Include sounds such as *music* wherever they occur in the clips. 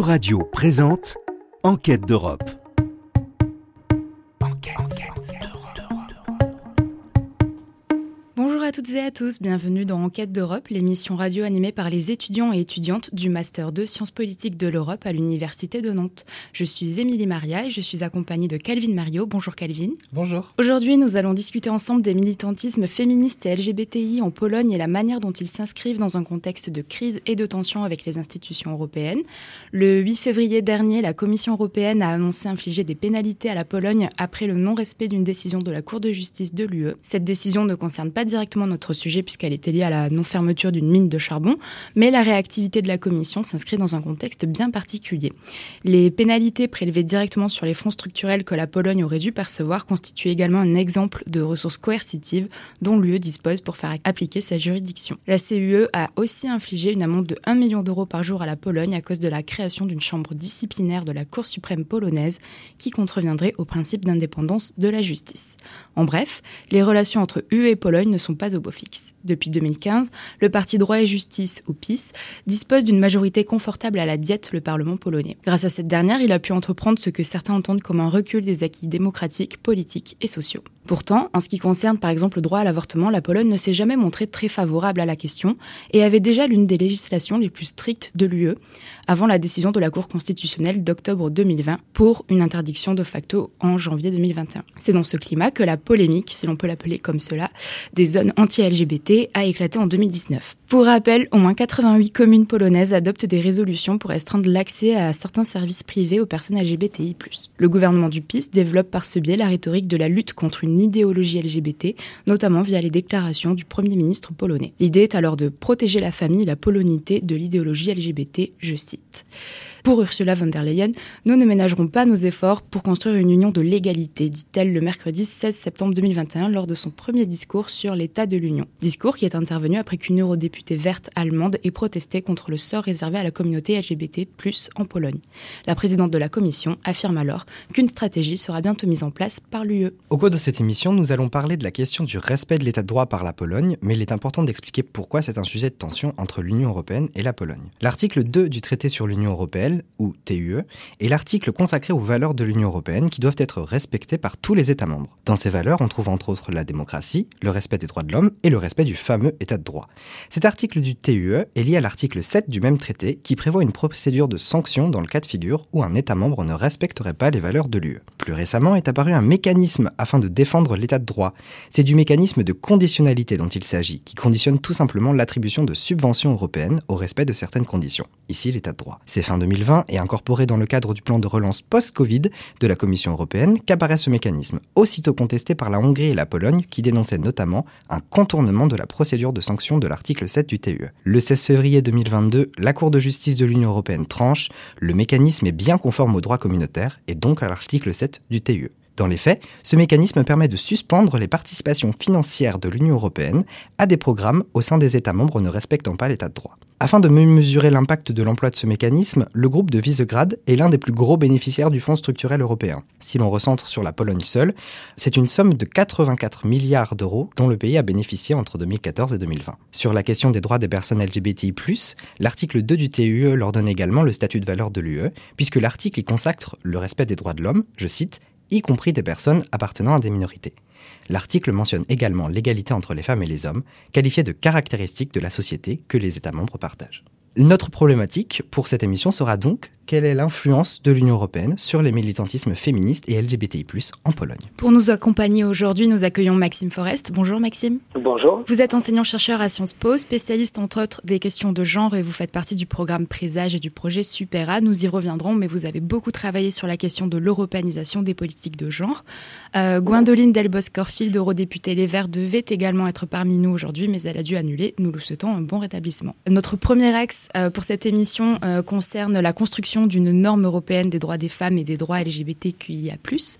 Euradio présente Enquête d'Europe. À toutes et à tous, bienvenue dans Enquête d'Europe, l'émission radio animée par les étudiants et étudiantes du Master 2 Sciences politiques de l'Europe à l'Université de Nantes. Je suis Émilie Maria et je suis accompagnée de Calvin Mario. Bonjour Calvin. Bonjour. Aujourd'hui, nous allons discuter ensemble des militantismes féministes et LGBTI en Pologne et la manière dont ils s'inscrivent dans un contexte de crise et de tension avec les institutions européennes. Le 8 février dernier, la Commission européenne a annoncé infliger des pénalités à la Pologne après le non-respect d'une décision de la Cour de justice de l'UE. Cette décision ne concerne pas directement notre sujet puisqu'elle était liée à la non-fermeture d'une mine de charbon, mais la réactivité de la Commission s'inscrit dans un contexte bien particulier. Les pénalités prélevées directement sur les fonds structurels que la Pologne aurait dû percevoir constituent également un exemple de ressources coercitives dont l'UE dispose pour faire appliquer sa juridiction. La CUE a aussi infligé une amende de 1 million d'euros par jour à la Pologne à cause de la création d'une chambre disciplinaire de la Cour suprême polonaise qui contreviendrait au principe d'indépendance de la justice. En bref, les relations entre UE et Pologne ne sont pas au beau fixe. Depuis 2015, le parti Droit et Justice, ou PiS, dispose d'une majorité confortable à la diète le Parlement polonais. Grâce à cette dernière, il a pu entreprendre ce que certains entendent comme un recul des acquis démocratiques, politiques et sociaux. Pourtant, en ce qui concerne par exemple le droit à l'avortement, la Pologne ne s'est jamais montrée très favorable à la question et avait déjà l'une des législations les plus strictes de l'UE avant la décision de la Cour constitutionnelle d'octobre 2020 pour une interdiction de facto en janvier 2021. C'est dans ce climat que la polémique, si l'on peut l'appeler comme cela, des zones anti-LGBT a éclaté en 2019. Pour rappel, au moins 88 communes polonaises adoptent des résolutions pour restreindre l'accès à certains services privés aux personnes LGBTI+. Le gouvernement du PiS développe par ce biais la rhétorique de la lutte contre une idéologie LGBT, notamment via les déclarations du Premier ministre polonais. L'idée est alors de protéger la famille la polonité de l'idéologie LGBT, je cite. Pour Ursula von der Leyen, nous ne ménagerons pas nos efforts pour construire une union de l'égalité, dit-elle le mercredi 16 septembre 2021 lors de son premier discours sur l'état de l'Union. Discours qui est intervenu après qu'une eurodéputée verte allemande ait protesté contre le sort réservé à la communauté LGBT+, en Pologne. La présidente de la Commission affirme alors qu'une stratégie sera bientôt mise en place par l'UE. Au cours de cette émission, nous allons parler de la question du respect de l'état de droit par la Pologne, mais il est important d'expliquer pourquoi c'est un sujet de tension entre l'Union européenne et la Pologne. L'article 2 du traité sur l'Union européenne ou TUE, est l'article consacré aux valeurs de l'Union européenne qui doivent être respectées par tous les États membres. Dans ces valeurs, on trouve entre autres la démocratie, le respect des droits de l'homme et le respect du fameux État de droit. Cet article du TUE est lié à l'article 7 du même traité qui prévoit une procédure de sanction dans le cas de figure où un État membre ne respecterait pas les valeurs de l'UE. Plus récemment est apparu un mécanisme afin de défendre l'État de droit. C'est du mécanisme de conditionnalité dont il s'agit, qui conditionne tout simplement l'attribution de subventions européennes au respect de certaines conditions. Ici, l'État de droit. C'est fin 2020 et incorporé dans le cadre du plan de relance post-Covid de la Commission européenne qu'apparaît ce mécanisme, aussitôt contesté par la Hongrie et la Pologne qui dénonçaient notamment un contournement de la procédure de sanction de l'article 7 du TUE. Le 16 février 2022, la Cour de justice de l'Union européenne tranche, le mécanisme est bien conforme au droit communautaire et donc à l'article 7 du TUE. Dans les faits, ce mécanisme permet de suspendre les participations financières de l'Union européenne à des programmes au sein des États membres ne respectant pas l'état de droit. Afin de mieux mesurer l'impact de l'emploi de ce mécanisme, le groupe de Visegrad est l'un des plus gros bénéficiaires du Fonds structurel européen. Si l'on recentre sur la Pologne seule, c'est une somme de 84 milliards d'euros dont le pays a bénéficié entre 2014 et 2020. Sur la question des droits des personnes LGBTI+, l'article 2 du TUE leur donne également le statut de valeur de l'UE, puisque l'article y consacre le respect des droits de l'homme, je cite, y compris des personnes appartenant à des minorités. L'article mentionne également l'égalité entre les femmes et les hommes, qualifiée de caractéristique de la société que les États membres partagent. Notre problématique pour cette émission sera donc quelle est l'influence de l'Union européenne sur les militantismes féministes et LGBTI+, en Pologne. Pour nous accompagner aujourd'hui, nous accueillons Maxime Forest. Bonjour Maxime. Bonjour. Vous êtes enseignant-chercheur à Sciences Po, spécialiste entre autres des questions de genre et vous faites partie du programme Présage et du projet Supera. Nous y reviendrons, mais vous avez beaucoup travaillé sur la question de l'européanisation des politiques de genre. Euh, Gwendoline Delbos-Corfield, eurodéputée Les Verts, devait également être parmi nous aujourd'hui, mais elle a dû annuler. Nous lui souhaitons un bon rétablissement. Notre premier axe pour cette émission euh, concerne la construction d'une norme européenne des droits des femmes et des droits LGBTQIA+.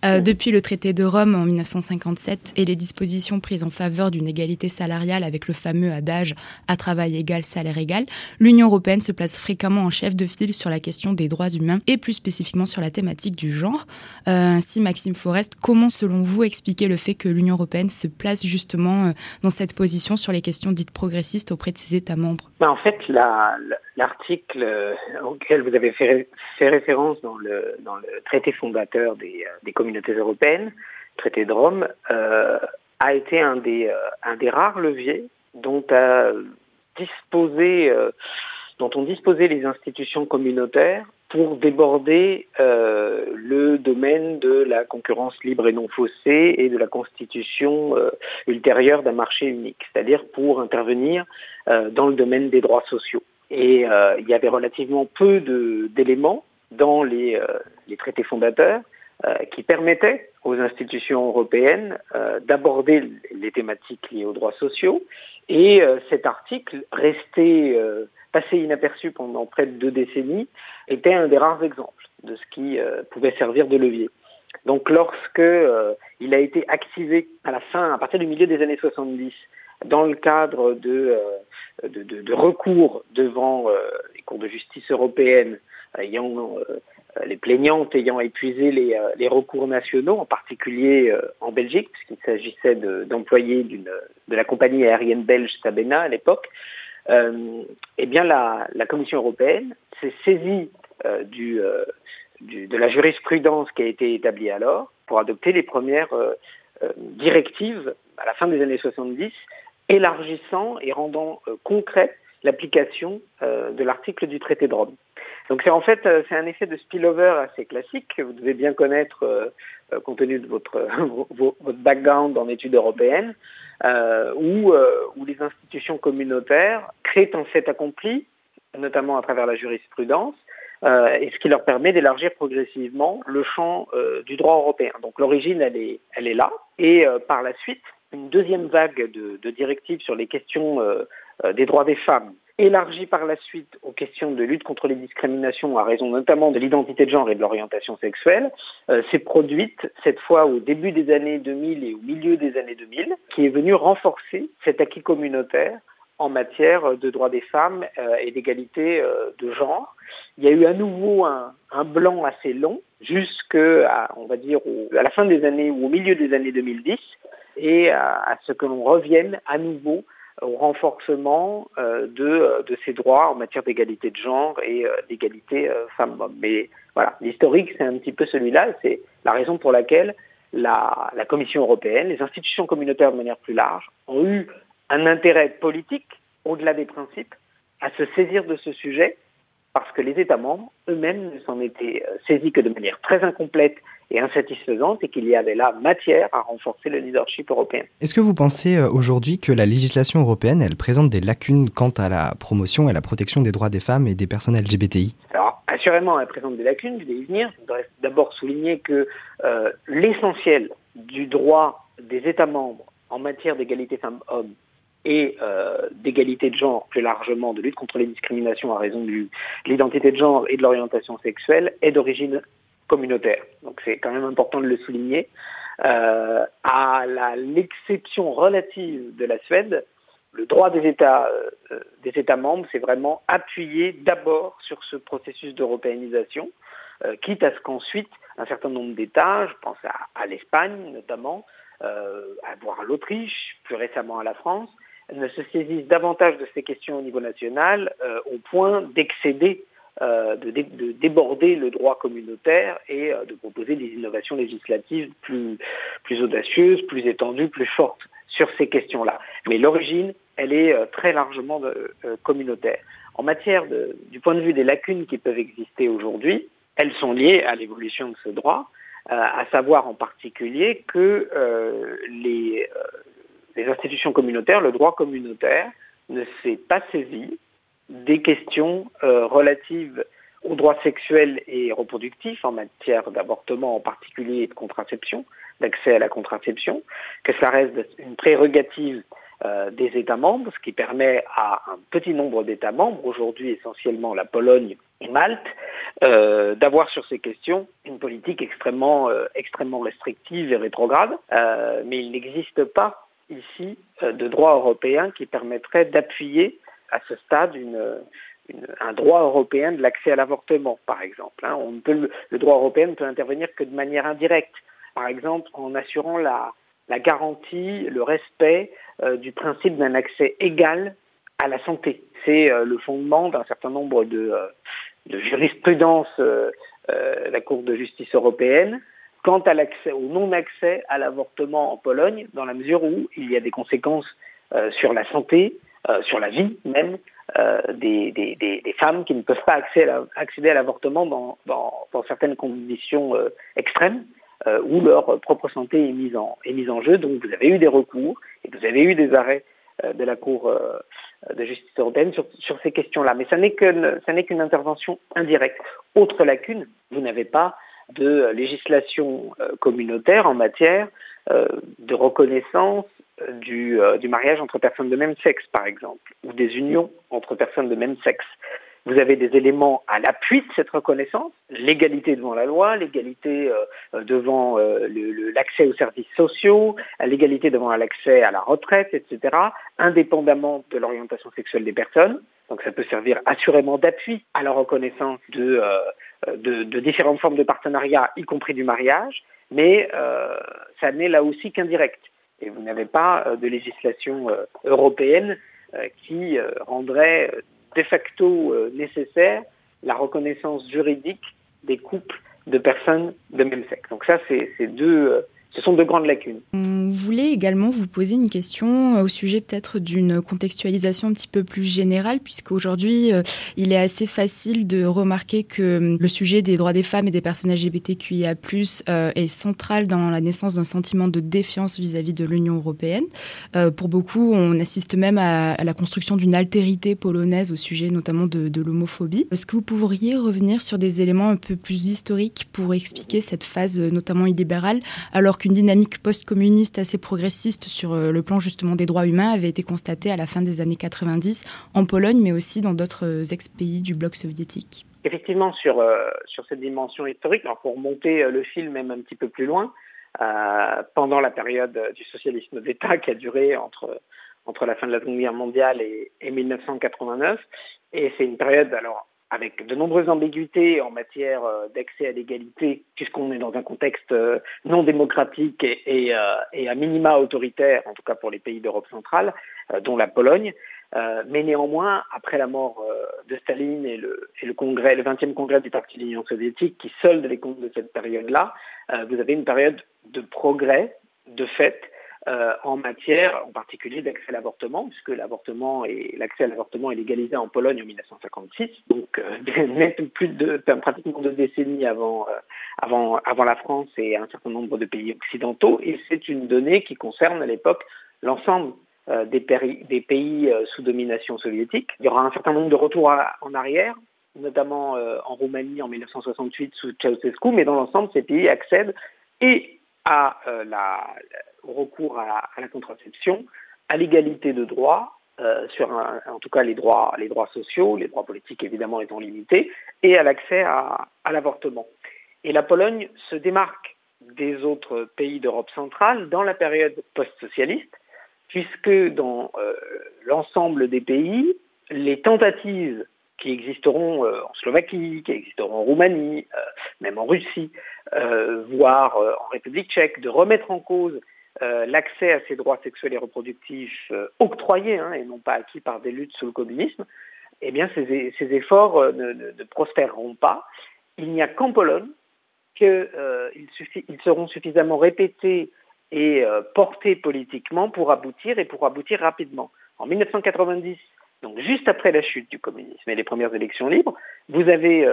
Euh, depuis le traité de Rome en 1957 et les dispositions prises en faveur d'une égalité salariale avec le fameux adage à travail égal, salaire égal, l'Union européenne se place fréquemment en chef de file sur la question des droits humains et plus spécifiquement sur la thématique du genre. Euh, ainsi, Maxime Forest, comment selon vous expliquer le fait que l'Union européenne se place justement euh, dans cette position sur les questions dites progressistes auprès de ses États membres? Ben, En fait, l'article auquel vous avez fait référence dans le, traité fondateur des, des communautés européennes, traité de Rome, a été un des, rares leviers dont ont disposé les institutions communautaires pour déborder euh, le domaine de la concurrence libre et non faussée et de la constitution euh, ultérieure d'un marché unique, c'est-à-dire pour intervenir euh, dans le domaine des droits sociaux. Et euh, il y avait relativement peu d'éléments dans les, euh, les, traités fondateurs qui permettaient aux institutions européennes d'aborder les thématiques liées aux droits sociaux. Et cet article restait passé inaperçu pendant près de deux décennies, était un des rares exemples de ce qui euh, pouvait servir de levier. Donc lorsque euh, il a été activé à la fin, à partir du milieu des années 70, dans le cadre de, euh, de, de, de, recours devant les cours de justice européennes, ayant les plaignantes ayant épuisé les, les, recours nationaux, en particulier en Belgique, puisqu'il s'agissait d'employés de la compagnie aérienne belge Sabena à l'époque, euh, eh bien la, la, Commission européenne s'est saisie euh, du, euh, du, de la jurisprudence qui a été établie alors pour adopter les premières euh, directives à la fin des années 70, élargissant et rendant concret l'application de l'article du traité de Rome. Donc c'est en fait c'est un effet de spillover assez classique que vous devez bien connaître compte tenu de votre *laughs* votre background en études européennes euh, où, euh, où les institutions communautaires créent un fait accompli, notamment à travers la jurisprudence, euh, et ce qui leur permet d'élargir progressivement le champ euh, du droit européen. Donc l'origine, elle est, elle est là, et euh, par la suite, une deuxième vague de, de directives sur les questions euh, des droits des femmes élargie par la suite aux questions de lutte contre les discriminations à raison notamment de l'identité de genre et de l'orientation sexuelle, euh, s'est produite cette fois au début des années 2000 et au milieu des années 2000, qui est venue renforcer cet acquis communautaire en matière de droits des femmes euh, et d'égalité euh, de genre. Il y a eu à nouveau un, un blanc assez long jusqu'à, on va dire, au, à la fin des années ou au milieu des années 2010 et à, ce que l'on revienne à nouveau au renforcement euh, de, euh, de ces droits en matière d'égalité de genre et euh, d'égalité femmes-hommes. Mais voilà, l'historique, c'est un petit peu celui-là. C'est la raison pour laquelle la, la Commission européenne, les institutions communautaires de manière plus large, ont eu un intérêt politique, au-delà des principes, à se saisir de ce sujet parce que les États membres eux-mêmes ne s'en étaient euh, saisis que de manière très incomplète et insatisfaisante et qu'il y avait là matière à renforcer le leadership européen. Est-ce que vous pensez euh, aujourd'hui que la législation européenne, elle présente des lacunes quant à la promotion et la protection des droits des femmes et des personnes LGBTI Alors, assurément, elle présente des lacunes, je vais y venir. Je voudrais d'abord souligner que euh, l'essentiel du droit des États membres en matière d'égalité femmes-hommes et euh, d'égalité de genre, plus largement de lutte contre les discriminations à raison de l'identité de genre et de l'orientation sexuelle, est d'origine communautaire. Donc c'est quand même important de le souligner. Euh, à l'exception relative de la Suède, le droit des États, euh, des États membres s'est vraiment appuyé d'abord sur ce processus d'européanisation, quitte à ce qu'ensuite un certain nombre d'États, je pense à, à l'Espagne notamment, euh, à voir l'Autriche, plus récemment à la France, ne se saisissent davantage de ces questions au niveau national euh, au point d'excéder, euh, de, dé de, déborder le droit communautaire et euh, de proposer des innovations législatives plus, audacieuses, plus étendues, plus fortes sur ces questions-là. Mais l'origine, elle est très largement communautaire. En matière du point de vue des lacunes qui peuvent exister aujourd'hui, elles sont liées à l'évolution de ce droit, à savoir en particulier que les les institutions communautaires, le droit communautaire ne s'est pas saisi des questions euh, relatives aux droits sexuels et reproductifs en matière d'avortement en particulier et de contraception, d'accès à la contraception, que ça reste une prérogative euh, des États membres, ce qui permet à un petit nombre d'États membres, aujourd'hui essentiellement la Pologne et Malte, euh, d'avoir sur ces questions une politique extrêmement, extrêmement restrictive et rétrograde, mais il n'existe pas ici euh, de droit européen qui permettrait d'appuyer à ce stade un droit européen de l'accès à l'avortement, par exemple. Hein. Le, droit européen ne peut intervenir que de manière indirecte, par exemple en assurant la, garantie, le respect euh, du principe d'un accès égal à la santé. C'est euh, le fondement d'un certain nombre de, euh, de jurisprudence la Cour de justice européenne quant à l'accès au non-accès à l'avortement en Pologne, dans la mesure où il y a des conséquences sur la santé, sur la vie même des, des, des, femmes qui ne peuvent pas accéder à, l'avortement dans, dans, dans, certaines conditions extrêmes. Euh, où leur propre santé est mise en, est mise en jeu. Donc vous avez eu des recours et vous avez eu des arrêts euh, de la Cour euh, de justice européenne sur, sur ces questions-là. Mais ça n'est qu'une intervention indirecte. Autre lacune, vous n'avez pas de législation communautaire en matière de reconnaissance du, du, mariage entre personnes de même sexe, par exemple, ou des unions entre personnes de même sexe. Vous avez des éléments à l'appui de cette reconnaissance, l'égalité devant la loi, l'égalité euh, devant euh, l'accès aux services sociaux, l'égalité devant l'accès à la retraite, etc., indépendamment de l'orientation sexuelle des personnes. Donc ça peut servir assurément d'appui à la reconnaissance de, euh, de, de, différentes formes de partenariat, y compris du mariage, mais ça n'est là aussi qu'indirect. Et vous n'avez pas de législation européenne qui rendrait de facto euh, nécessaire la reconnaissance juridique des couples de personnes de même sexe. Donc ça, c'est deux euh, ce sont de grandes lacunes. On voulait également vous poser une question euh, au sujet peut-être d'une contextualisation un petit peu plus générale, puisqu'aujourd'hui, euh, il est assez facile de remarquer que hum, le sujet des droits des femmes et des personnes LGBTQIA+, euh, est central dans la naissance d'un sentiment de défiance vis-à-vis de l'Union européenne. pour beaucoup, on assiste même à, la construction d'une altérité polonaise au sujet notamment de, de l'homophobie. Est-ce que vous pourriez revenir sur des éléments un peu plus historiques pour expliquer cette phase notamment illibérale, alors qu'une dynamique post-communiste assez progressiste sur euh, le plan justement des droits humains avait été constatée à la fin des années 90 en Pologne, mais aussi dans d'autres euh, ex-pays du bloc soviétique. Effectivement, sur, euh, sur cette dimension historique, alors pour monter le film même un petit peu plus loin, pendant la période du socialisme d'État qui a duré entre, entre la fin de la Seconde Guerre mondiale et, et 1989, et c'est une période alors avec de nombreuses ambiguïtés en matière euh, d'accès à l'égalité, puisqu'on est dans un contexte euh, non démocratique et, et, euh, et, à minima autoritaire, en tout cas pour les pays d'Europe centrale, dont la Pologne. mais néanmoins, après la mort de Staline et le, et le congrès, le 20e congrès du Parti de l'Union soviétique, qui solde les comptes de cette période-là, vous avez une période de progrès, de fait, euh, en matière, en particulier d'accès à l'avortement, puisque l'avortement et l'accès à l'avortement est légalisé en Pologne en 1956, donc euh, *laughs* plus de pratiquement deux décennies avant, euh, avant, avant la France et un certain nombre de pays occidentaux, et c'est une donnée qui concerne à l'époque l'ensemble euh, des, des, pays sous domination soviétique. Il y aura un certain nombre de retours en arrière, notamment en Roumanie en 1968 sous Ceausescu, mais dans l'ensemble, ces pays accèdent et à la, recours à, la contraception, à l'égalité de droits, euh, sur en tout cas les droits, les droits sociaux, les droits politiques évidemment étant limités, et à l'accès à, l'avortement. Et la Pologne se démarque des autres pays d'Europe centrale dans la période post-socialiste, puisque dans euh, l'ensemble des pays, les tentatives qui existeront euh, en Slovaquie, qui existeront en Roumanie, même en Russie, voire en République tchèque, de remettre en cause euh, l'accès à ces droits sexuels et reproductifs euh, octroyés hein, et non pas acquis par des luttes sous le communisme, eh bien ces, efforts euh, ne, prospéreront pas. Il n'y a qu'en Pologne qu'ils ils seront suffisamment répétés et portés politiquement pour aboutir et pour aboutir rapidement. En 1990, donc juste après la chute du communisme et les premières élections libres, vous avez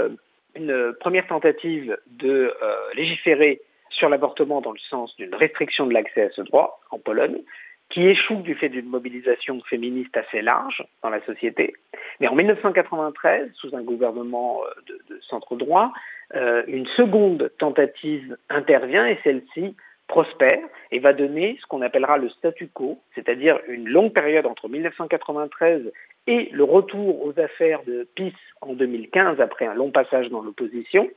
une première tentative de légiférer sur l'avortement dans le sens d'une restriction de l'accès à ce droit en Pologne, qui échoue du fait d'une mobilisation féministe assez large dans la société. Mais en 1993, sous un gouvernement euh, de, centre droit, euh, une seconde tentative intervient et celle-ci prospère et va donner ce qu'on appellera le statu quo, c'est-à-dire une longue période entre 1993 et le retour aux affaires de PIS en 2015 après un long passage dans l'opposition,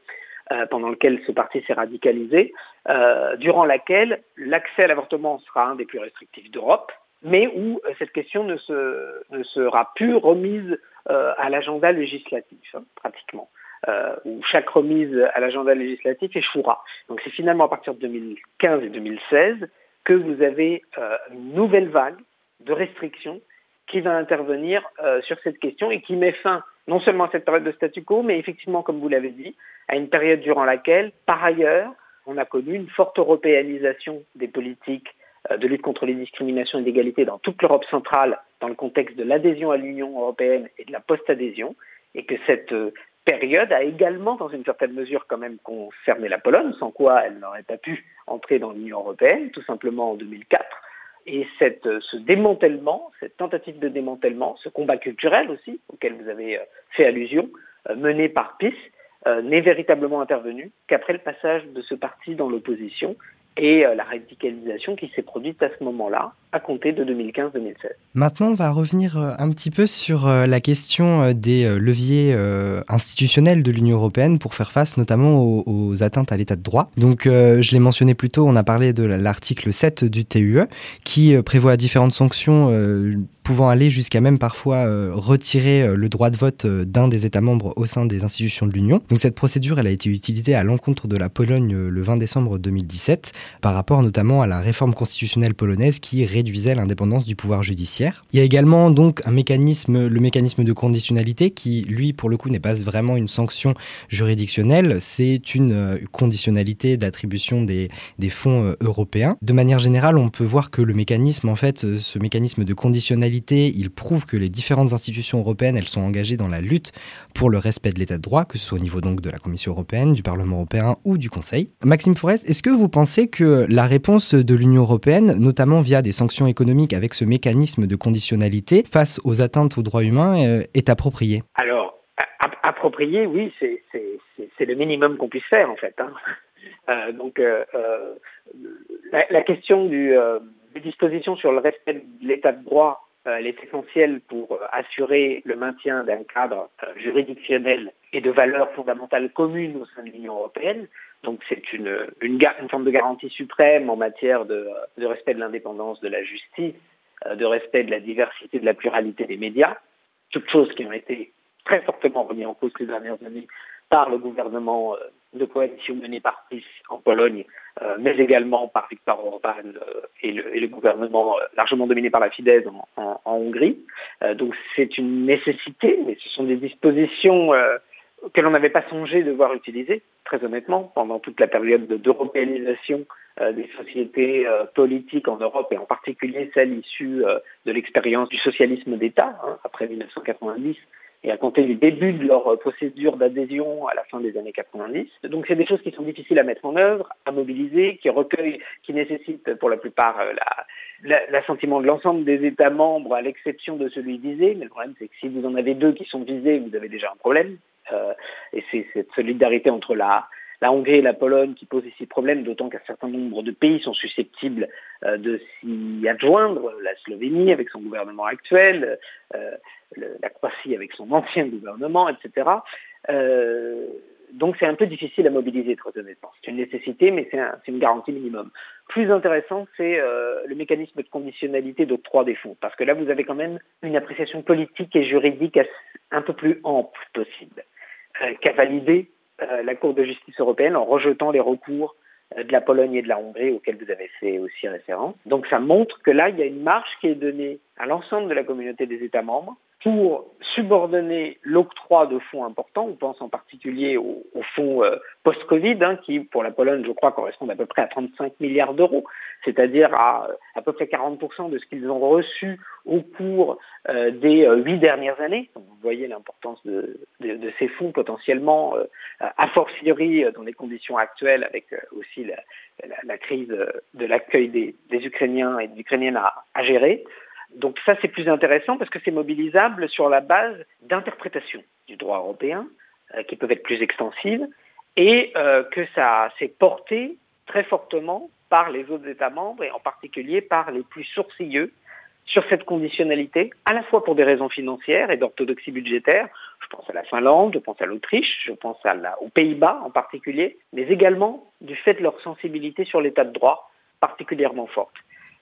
euh, pendant lequel ce parti s'est radicalisé, euh, durant laquelle l'accès à l'avortement sera un des plus restrictifs d'Europe, mais où euh, cette question ne, se, ne sera plus remise euh, à l'agenda législatif, hein, pratiquement. Où chaque remise à l'agenda législatif échouera. Donc c'est finalement à partir de 2015 et 2016 que vous avez une nouvelle vague de restrictions qui va intervenir sur cette question et qui met fin non seulement à cette période de statu quo, mais effectivement, comme vous l'avez dit, à une période durant laquelle, par ailleurs, on a connu une forte européanisation des politiques euh, de lutte contre les discriminations et l'égalité dans toute l'Europe centrale dans le contexte de l'adhésion à l'Union européenne et de la post-adhésion, et que cette euh, période a également, dans une certaine mesure, quand même concerné la Pologne, sans quoi elle n'aurait pas pu entrer dans l'Union européenne, tout simplement en 2004. Et euh, ce démantèlement, cette tentative de démantèlement, ce combat culturel aussi, auquel vous avez fait allusion, mené par PIS, n'est véritablement intervenu qu'après le passage de ce parti dans l'opposition et euh, la radicalisation qui s'est produite à ce moment-là, à compter de 2015-2016. Maintenant, on va revenir euh, un petit peu sur euh, la question des leviers institutionnels de l'Union européenne pour faire face notamment aux, atteintes à l'état de droit. Donc, je l'ai mentionné plus tôt, on a parlé de l'article 7 du TUE qui prévoit différentes sanctions pouvant aller jusqu'à même parfois retirer le droit de vote d'un des États membres au sein des institutions de l'Union. Donc cette procédure, elle a été utilisée à l'encontre de la Pologne le 20 décembre 2017 par rapport notamment à la réforme constitutionnelle polonaise qui réduisait l'indépendance du pouvoir judiciaire. Il y a également donc un mécanisme, le mécanisme de conditionnalité qui, lui, pour le coup, n'est pas vraiment une sanction juridictionnelle, c'est une euh, conditionnalité d'attribution des, des fonds euh, européens. De manière générale, on peut voir que le mécanisme, en fait, euh, ce mécanisme de conditionnalité, il prouve que les différentes institutions européennes, elles sont engagées dans la lutte pour le respect de l'état de droit, que ce soit au niveau donc de la Commission européenne, du Parlement européen ou du Conseil. Maxime Forest, est-ce que vous pensez que la réponse de l'Union européenne, notamment via des sanctions économiques avec ce mécanisme de conditionnalité face aux atteintes aux droits humains, euh, est appropriée Alors, appropriée, oui, c'est le minimum qu'on puisse faire en fait. Hein. Euh, donc, euh, la, question des dispositions sur le respect de l'état de droit elle est essentielle pour assurer le maintien d'un cadre juridictionnel et de valeurs fondamentales communes au sein de l'Union européenne. Donc c'est une, une, une, forme de garantie suprême en matière de, de respect de l'indépendance de la justice, euh, de respect de la diversité, de la pluralité des médias, toutes choses qui ont été très fortement remises en cause ces dernières années par le gouvernement euh, de coalition mené par PiS en Pologne, euh, mais également par Viktor Orban et le, et, le, gouvernement largement dominé par la Fidesz en, en, en Hongrie. donc c'est une nécessité, mais ce sont des dispositions que l'on n'avait pas songé devoir utiliser, très honnêtement, pendant toute la période d'européanisation euh, des sociétés euh, politiques en Europe et en particulier celles issues euh, de l'expérience du socialisme d'État hein, après 1990 et à compter du début de leur procédure d'adhésion à la fin des années 90. Donc c'est des choses qui sont difficiles à mettre en œuvre, à mobiliser, qui recueillent, qui nécessitent pour la plupart l'assentiment la, de l'ensemble des États membres, à l'exception de celui visé. Mais le problème c'est que si vous en avez deux qui sont visés, vous avez déjà un problème. Euh, et c'est cette solidarité entre la, Hongrie et la Pologne qui pose ici problème, d'autant qu'un certain nombre de pays sont susceptibles euh, de s'y adjoindre, la Slovénie avec son gouvernement actuel, euh, la Croatie avec son ancien gouvernement, etc. donc c'est un peu difficile à mobiliser, très honnêtement. C'est une nécessité, mais c'est un, une garantie minimum. Plus intéressant, c'est euh, le mécanisme de conditionnalité d'octroi des fonds, parce que là, vous avez quand même une appréciation politique et juridique un peu plus ample possible. Euh, qu'a validé euh, la Cour de justice européenne en rejetant les recours de la Pologne et de la Hongrie auxquels vous avez fait aussi référence. Donc ça montre que là, il y a une marge qui est donnée à l'ensemble de la communauté des États membres pour subordonner l'octroi de fonds importants, on pense en particulier aux, fonds euh, post-Covid, hein, qui pour la Pologne, je crois, correspondent à peu près à 35 milliards d'euros, c'est-à-dire à à peu près 40% de ce qu'ils ont reçu au cours euh, des euh, huit dernières années. Vous voyez l'importance de, ces fonds potentiellement, a fortiori dans les conditions actuelles, avec aussi la, crise de l'accueil des, Ukrainiens et des Ukrainiennes à, à gérer. Donc ça, c'est plus intéressant parce que c'est mobilisable sur la base d'interprétations du droit européen euh, qui peuvent être plus extensives et euh, que ça s'est porté très fortement par les autres États membres et en particulier par les plus sourcilleux sur cette conditionnalité, à la fois pour des raisons financières et d'orthodoxie budgétaire. Je pense à la Finlande, je pense à l'Autriche, je pense aux Pays-Bas en particulier, mais également du fait de leur sensibilité sur l'état de droit particulièrement forte.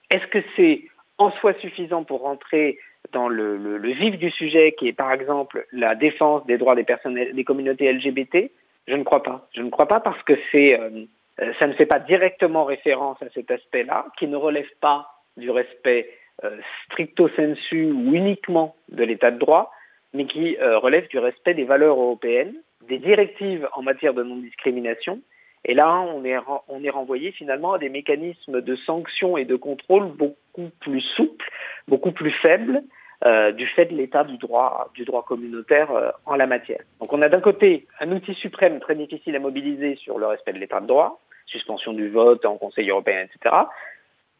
Est-ce que c'est en soi suffisant pour rentrer dans le, le, le, vif du sujet, qui est par exemple la défense des droits des personnes, des communautés LGBT, je ne crois pas. Je ne crois pas parce que c'est, euh, euh, ça ne fait pas directement référence à cet aspect-là, qui ne relève pas du respect euh, stricto sensu ou uniquement de l'état de droit, mais qui relève du respect des valeurs européennes, des directives en matière de non-discrimination. Et là, on est, renvoyé finalement à des mécanismes de sanctions et de contrôle beaucoup plus souples, beaucoup plus faibles, euh, du fait de l'état du droit, du droit communautaire euh, en la matière. Donc on a d'un côté un outil suprême très difficile à mobiliser sur le respect de l'état de droit, suspension du vote en Conseil européen, etc.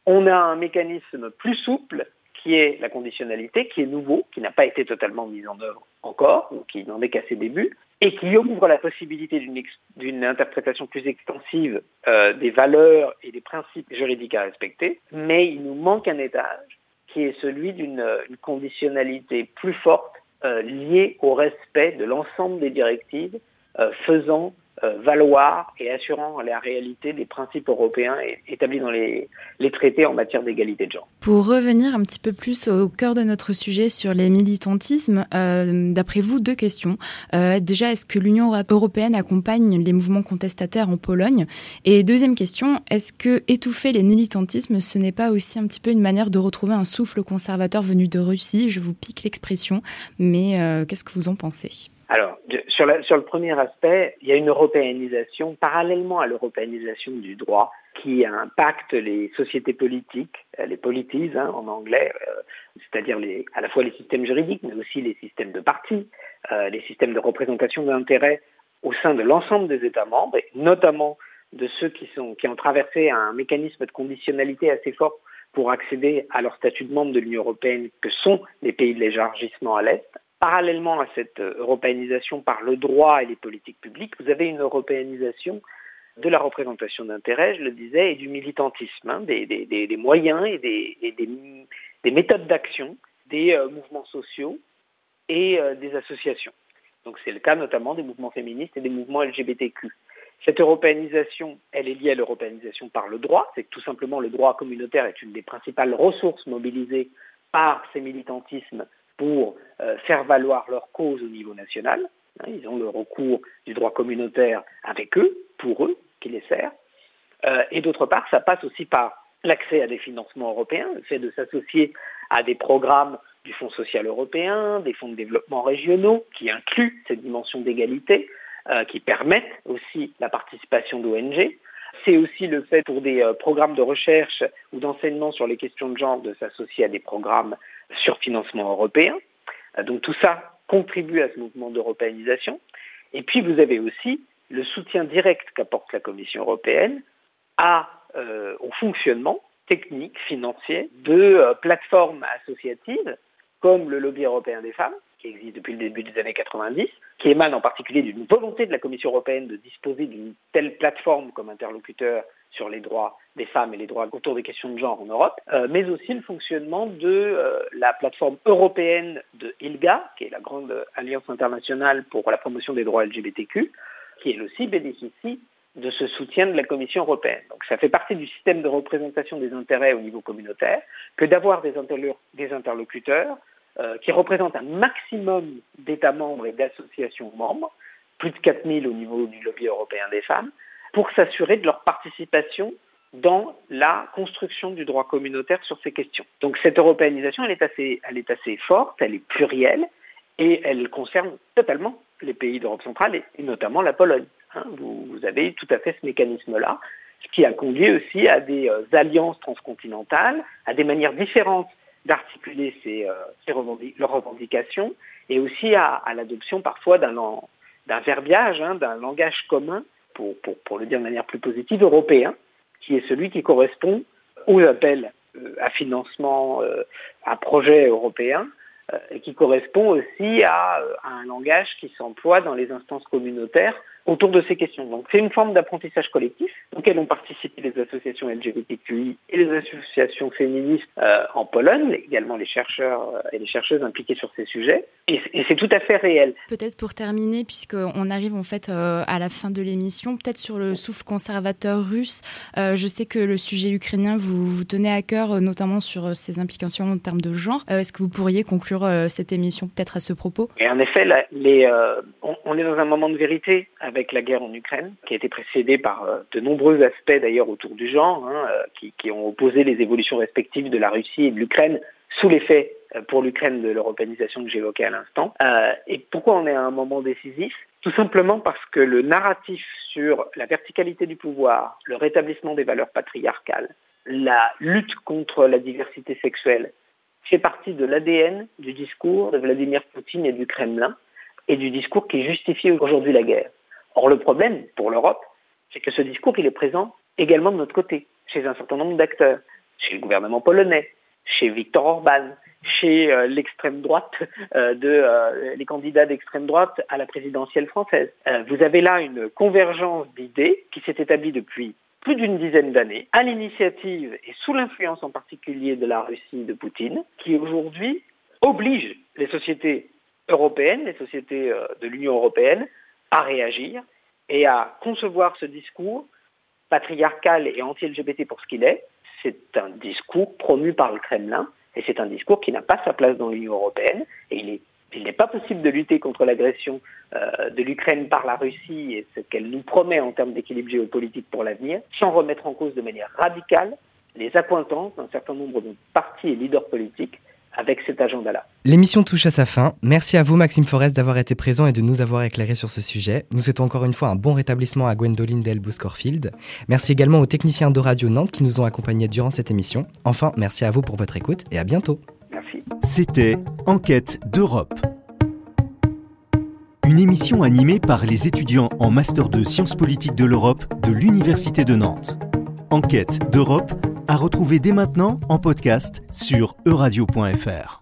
On a un mécanisme plus souple qui est la conditionnalité, qui est nouveau, qui n'a pas été totalement mis en œuvre encore, qui n'en est qu'à ses débuts, et qui ouvre la possibilité d'une interprétation plus extensive euh, des valeurs et des principes juridiques à respecter, mais il nous manque un étage qui est celui d'une conditionnalité plus forte euh, liée au respect de l'ensemble des directives euh, faisant euh, valoir et assurant la réalité des principes européens établis dans les, traités en matière d'égalité de genre. Pour revenir un petit peu plus au cœur de notre sujet sur les militantismes, euh, d'après vous, deux questions. Euh, déjà, est-ce que l'Union européenne accompagne les mouvements contestataires en Pologne? Et deuxième question, est-ce que étouffer les militantismes, ce n'est pas aussi un petit peu une manière de retrouver un souffle conservateur venu de Russie? Je vous pique l'expression, mais qu'est-ce que vous en pensez? Alors, sur, sur, le premier aspect, il y a une européanisation, parallèlement à l'européanisation du droit, qui impacte les sociétés politiques, euh, les polities hein, en anglais, euh, c'est-à-dire à la fois les systèmes juridiques, mais aussi les systèmes de partis, euh, les systèmes de représentation d'intérêts au sein de l'ensemble des États membres, et notamment de ceux qui, sont, qui ont traversé un mécanisme de conditionnalité assez fort pour accéder à leur statut de membre de l'Union européenne, que sont les pays de l'élargissement à l'Est, parallèlement à cette euh, européanisation par le droit et les politiques publiques, vous avez une européanisation de la représentation d'intérêt, je le disais, et du militantisme, hein, des, moyens et des, des méthodes d'action des euh, mouvements sociaux et euh, des associations. Donc c'est le cas notamment des mouvements féministes et des mouvements LGBTQ. Cette européanisation, elle est liée à l'européanisation par le droit, c'est que tout simplement le droit communautaire est une des principales ressources mobilisées par ces militantismes pour euh, faire valoir leur cause au niveau national. Hein, ils ont le recours du droit communautaire avec eux, pour eux, qui les sert. Euh, et d'autre part, ça passe aussi par l'accès à des financements européens, le fait de s'associer à des programmes du Fonds social européen, des fonds de développement régionaux, qui incluent cette dimension d'égalité, euh, qui permettent aussi la participation d'ONG. C'est aussi le fait pour des programmes de recherche ou d'enseignement sur les questions de genre de s'associer à des programmes sur financement européen. Euh, donc tout ça contribue à ce mouvement d'européanisation. Et puis vous avez aussi le soutien direct qu'apporte la Commission européenne euh, au fonctionnement technique, financier de euh, plateformes associatives comme le lobby européen des femmes, qui existe depuis le début des années 90, qui émane en particulier d'une volonté de la Commission européenne de disposer d'une telle plateforme comme interlocuteur sur les droits des femmes et les droits autour des questions de genre en Europe, euh, mais aussi le fonctionnement de euh, la plateforme européenne de ILGA, qui est la grande alliance internationale pour la promotion des droits LGBTQ, qui elle aussi bénéficie de ce soutien de la Commission européenne. Donc ça fait partie du système de représentation des intérêts au niveau communautaire que d'avoir des, des, interlocuteurs euh, qui représentent un maximum d'États membres et d'associations membres, plus de 4000 au niveau du lobby européen des femmes, pour s'assurer de leur participation dans la construction du droit communautaire sur ces questions. Donc cette européanisation, elle est assez, elle est assez forte, elle est plurielle et elle concerne totalement les pays d'Europe centrale et, notamment la Pologne. Hein. vous, vous, avez tout à fait ce mécanisme-là, ce qui a conduit aussi à des euh, alliances transcontinentales, à des manières différentes d'articuler ces, euh, ces leurs revendications et aussi à, l'adoption parfois d'un verbiage, hein, d'un langage commun pour, pour, pour, le dire de manière plus positive, européen, qui est celui qui correspond aux appels euh, à financement euh, à projets européens et qui correspond aussi à, à un langage qui s'emploie dans les instances communautaires autour de ces questions. Donc c'est une forme d'apprentissage collectif auquel ont participé les associations LGBTQI et les associations féministes euh, en Pologne, également les chercheurs euh, et les chercheuses impliqués sur ces sujets. Et, c'est tout à fait réel. Peut-être pour terminer, puisqu'on arrive en fait euh, à la fin de l'émission, peut-être sur le souffle conservateur russe. je sais que le sujet ukrainien vous, tenez à cœur, notamment sur ses implications en termes de genre. Est-ce que vous pourriez conclure cette émission peut-être à ce propos Et en effet, les, on, est dans un moment de vérité avec la guerre en Ukraine, qui a été précédée par euh, de nombreux aspects d'ailleurs autour du genre, hein, euh, qui, ont opposé les évolutions respectives de la Russie et de l'Ukraine sous l'effet pour l'Ukraine de l'européanisation que j'évoquais à l'instant. et pourquoi on est à un moment décisif? Tout simplement parce que le narratif sur la verticalité du pouvoir, le rétablissement des valeurs patriarcales, la lutte contre la diversité sexuelle fait partie de l'ADN du discours de Vladimir Poutine et du Kremlin et du discours qui justifie aujourd'hui la guerre. Or, le problème pour l'Europe, c'est que ce discours, il est présent également de notre côté, chez un certain nombre d'acteurs, chez le gouvernement polonais, chez Viktor Orban, chez euh, l'extrême droite, *laughs* euh, de, euh, les candidats d'extrême droite à la présidentielle française. vous avez là une convergence d'idées qui s'est établie depuis plus d'une dizaine d'années, à l'initiative et sous l'influence en particulier de la Russie de Poutine, qui aujourd'hui oblige les sociétés européennes, les sociétés de l'Union européenne, à réagir et à concevoir ce discours patriarcal et anti-LGBT pour ce qu'il est. C'est un discours promu par le Kremlin et c'est un discours qui n'a pas sa place dans l'Union européenne et il est il n'est pas possible de lutter contre l'agression euh, de l'Ukraine par la Russie et ce qu'elle nous promet en termes d'équilibre géopolitique pour l'avenir, sans remettre en cause de manière radicale les accointances d'un certain nombre de partis et leaders politiques avec cet agenda-là. L'émission touche à sa fin. Merci à vous, Maxime Forest, d'avoir été présent et de nous avoir éclairé sur ce sujet. Nous souhaitons encore une fois un bon rétablissement à Gwendoline Delbous-Corfield. Merci également aux techniciens de Radio Nantes qui nous ont accompagnés durant cette émission. Enfin, merci à vous pour votre écoute et à bientôt. C'était Enquête d'Europe. Une émission animée par les étudiants en Master de Sciences politiques de l'Europe de l'Université de Nantes. Enquête d'Europe à retrouver dès maintenant en podcast sur euradio.fr.